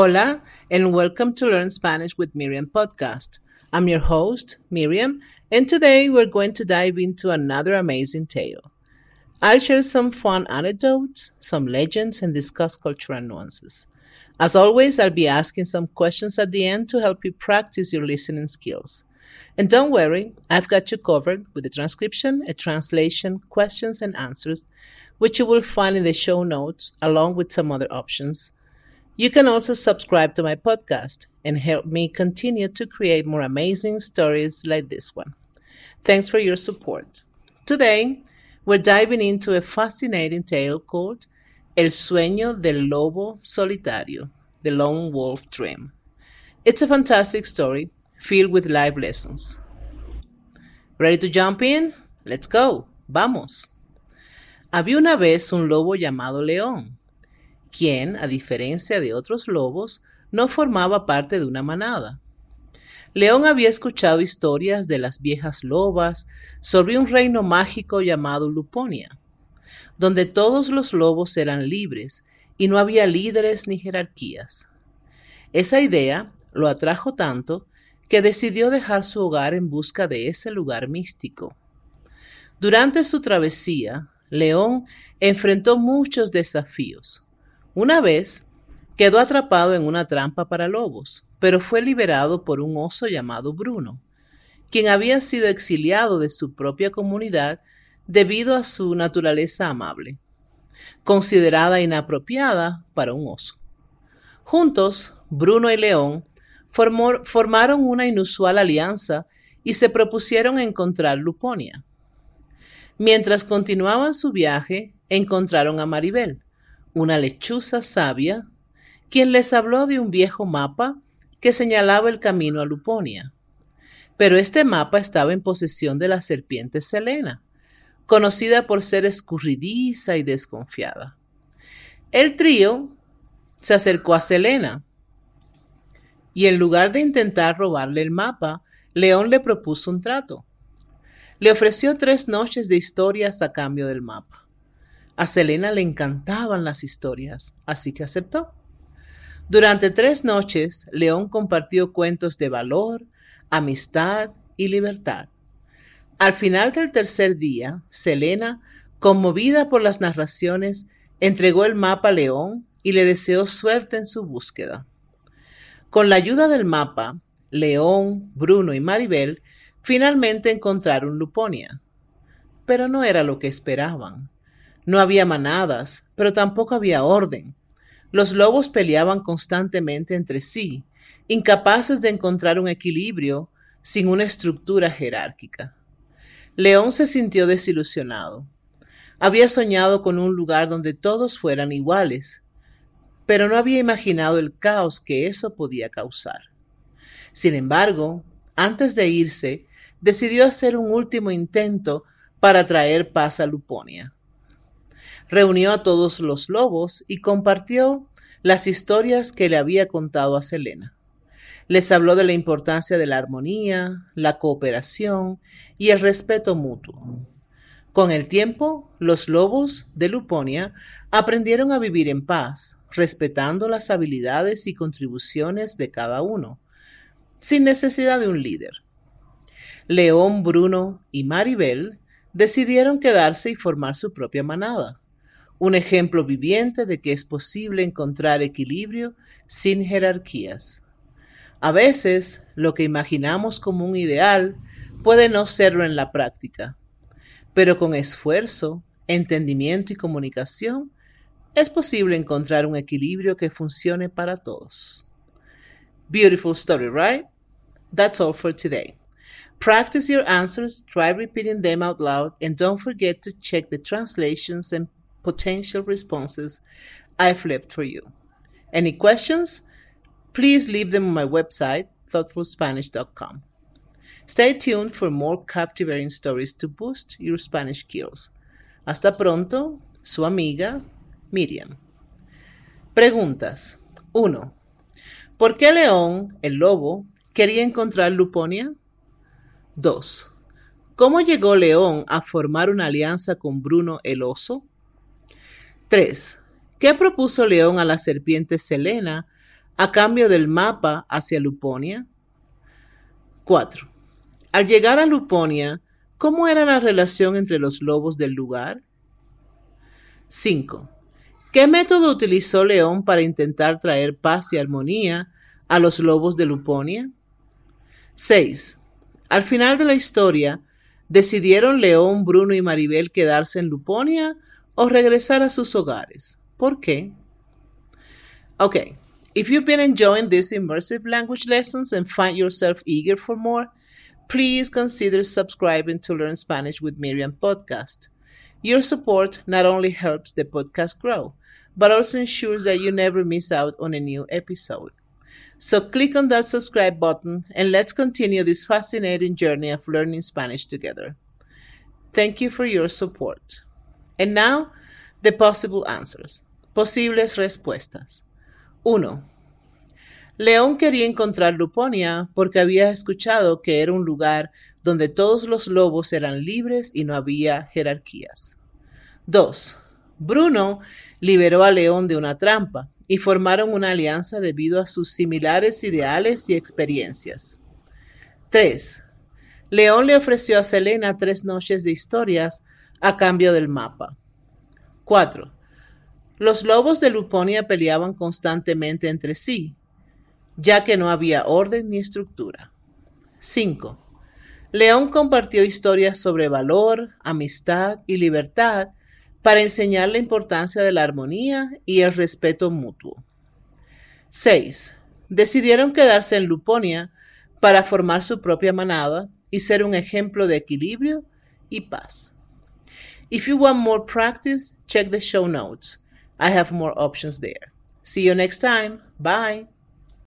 Hola, and welcome to Learn Spanish with Miriam podcast. I'm your host, Miriam, and today we're going to dive into another amazing tale. I'll share some fun anecdotes, some legends, and discuss cultural nuances. As always, I'll be asking some questions at the end to help you practice your listening skills. And don't worry, I've got you covered with a transcription, a translation, questions, and answers, which you will find in the show notes along with some other options. You can also subscribe to my podcast and help me continue to create more amazing stories like this one. Thanks for your support. Today, we're diving into a fascinating tale called El sueño del lobo solitario, The Lone Wolf Dream. It's a fantastic story filled with life lessons. Ready to jump in? Let's go. Vamos. Había una vez un lobo llamado León quien, a diferencia de otros lobos, no formaba parte de una manada. León había escuchado historias de las viejas lobas sobre un reino mágico llamado Luponia, donde todos los lobos eran libres y no había líderes ni jerarquías. Esa idea lo atrajo tanto que decidió dejar su hogar en busca de ese lugar místico. Durante su travesía, León enfrentó muchos desafíos, una vez quedó atrapado en una trampa para lobos, pero fue liberado por un oso llamado Bruno, quien había sido exiliado de su propia comunidad debido a su naturaleza amable, considerada inapropiada para un oso. Juntos, Bruno y León formaron una inusual alianza y se propusieron encontrar Luponia. Mientras continuaban su viaje, encontraron a Maribel, una lechuza sabia, quien les habló de un viejo mapa que señalaba el camino a Luponia. Pero este mapa estaba en posesión de la serpiente Selena, conocida por ser escurridiza y desconfiada. El trío se acercó a Selena y en lugar de intentar robarle el mapa, León le propuso un trato. Le ofreció tres noches de historias a cambio del mapa. A Selena le encantaban las historias, así que aceptó. Durante tres noches, León compartió cuentos de valor, amistad y libertad. Al final del tercer día, Selena, conmovida por las narraciones, entregó el mapa a León y le deseó suerte en su búsqueda. Con la ayuda del mapa, León, Bruno y Maribel finalmente encontraron Luponia. Pero no era lo que esperaban. No había manadas, pero tampoco había orden. Los lobos peleaban constantemente entre sí, incapaces de encontrar un equilibrio sin una estructura jerárquica. León se sintió desilusionado. Había soñado con un lugar donde todos fueran iguales, pero no había imaginado el caos que eso podía causar. Sin embargo, antes de irse, decidió hacer un último intento para traer paz a Luponia reunió a todos los lobos y compartió las historias que le había contado a Selena. Les habló de la importancia de la armonía, la cooperación y el respeto mutuo. Con el tiempo, los lobos de Luponia aprendieron a vivir en paz, respetando las habilidades y contribuciones de cada uno, sin necesidad de un líder. León, Bruno y Maribel decidieron quedarse y formar su propia manada un ejemplo viviente de que es posible encontrar equilibrio sin jerarquías. A veces, lo que imaginamos como un ideal puede no serlo en la práctica, pero con esfuerzo, entendimiento y comunicación es posible encontrar un equilibrio que funcione para todos. Beautiful story, right? That's all for today. Practice your answers, try repeating them out loud, and don't forget to check the translations and potential responses I've left for you. Any questions? Please leave them on my website, thoughtfulspanish.com. Stay tuned for more captivating stories to boost your Spanish skills. Hasta pronto, su amiga Miriam. Preguntas. 1. ¿Por qué León, el lobo, quería encontrar Luponia? 2. ¿Cómo llegó León a formar una alianza con Bruno el oso? 3. ¿Qué propuso León a la serpiente Selena a cambio del mapa hacia Luponia? 4. Al llegar a Luponia, ¿cómo era la relación entre los lobos del lugar? 5. ¿Qué método utilizó León para intentar traer paz y armonía a los lobos de Luponia? 6. Al final de la historia, ¿decidieron León, Bruno y Maribel quedarse en Luponia o regresar a sus hogares? ¿Por qué? Okay, if you've been enjoying these immersive language lessons and find yourself eager for more, please consider subscribing to Learn Spanish with Miriam podcast. Your support not only helps the podcast grow, but also ensures that you never miss out on a new episode. So click on that subscribe button and let's continue this fascinating journey of learning Spanish together. Thank you for your support. And now, the possible answers. Posibles respuestas. 1. León quería encontrar Luponia porque había escuchado que era un lugar donde todos los lobos eran libres y no había jerarquías. 2. Bruno liberó a León de una trampa y formaron una alianza debido a sus similares ideales y experiencias. 3. León le ofreció a Selena tres noches de historias a cambio del mapa. 4. Los lobos de Luponia peleaban constantemente entre sí, ya que no había orden ni estructura. 5. León compartió historias sobre valor, amistad y libertad para enseñar la importancia de la armonía y el respeto mutuo. 6. Decidieron quedarse en Luponia para formar su propia manada y ser un ejemplo de equilibrio y paz. If you want more practice, check the show notes. I have more options there. See you next time. Bye.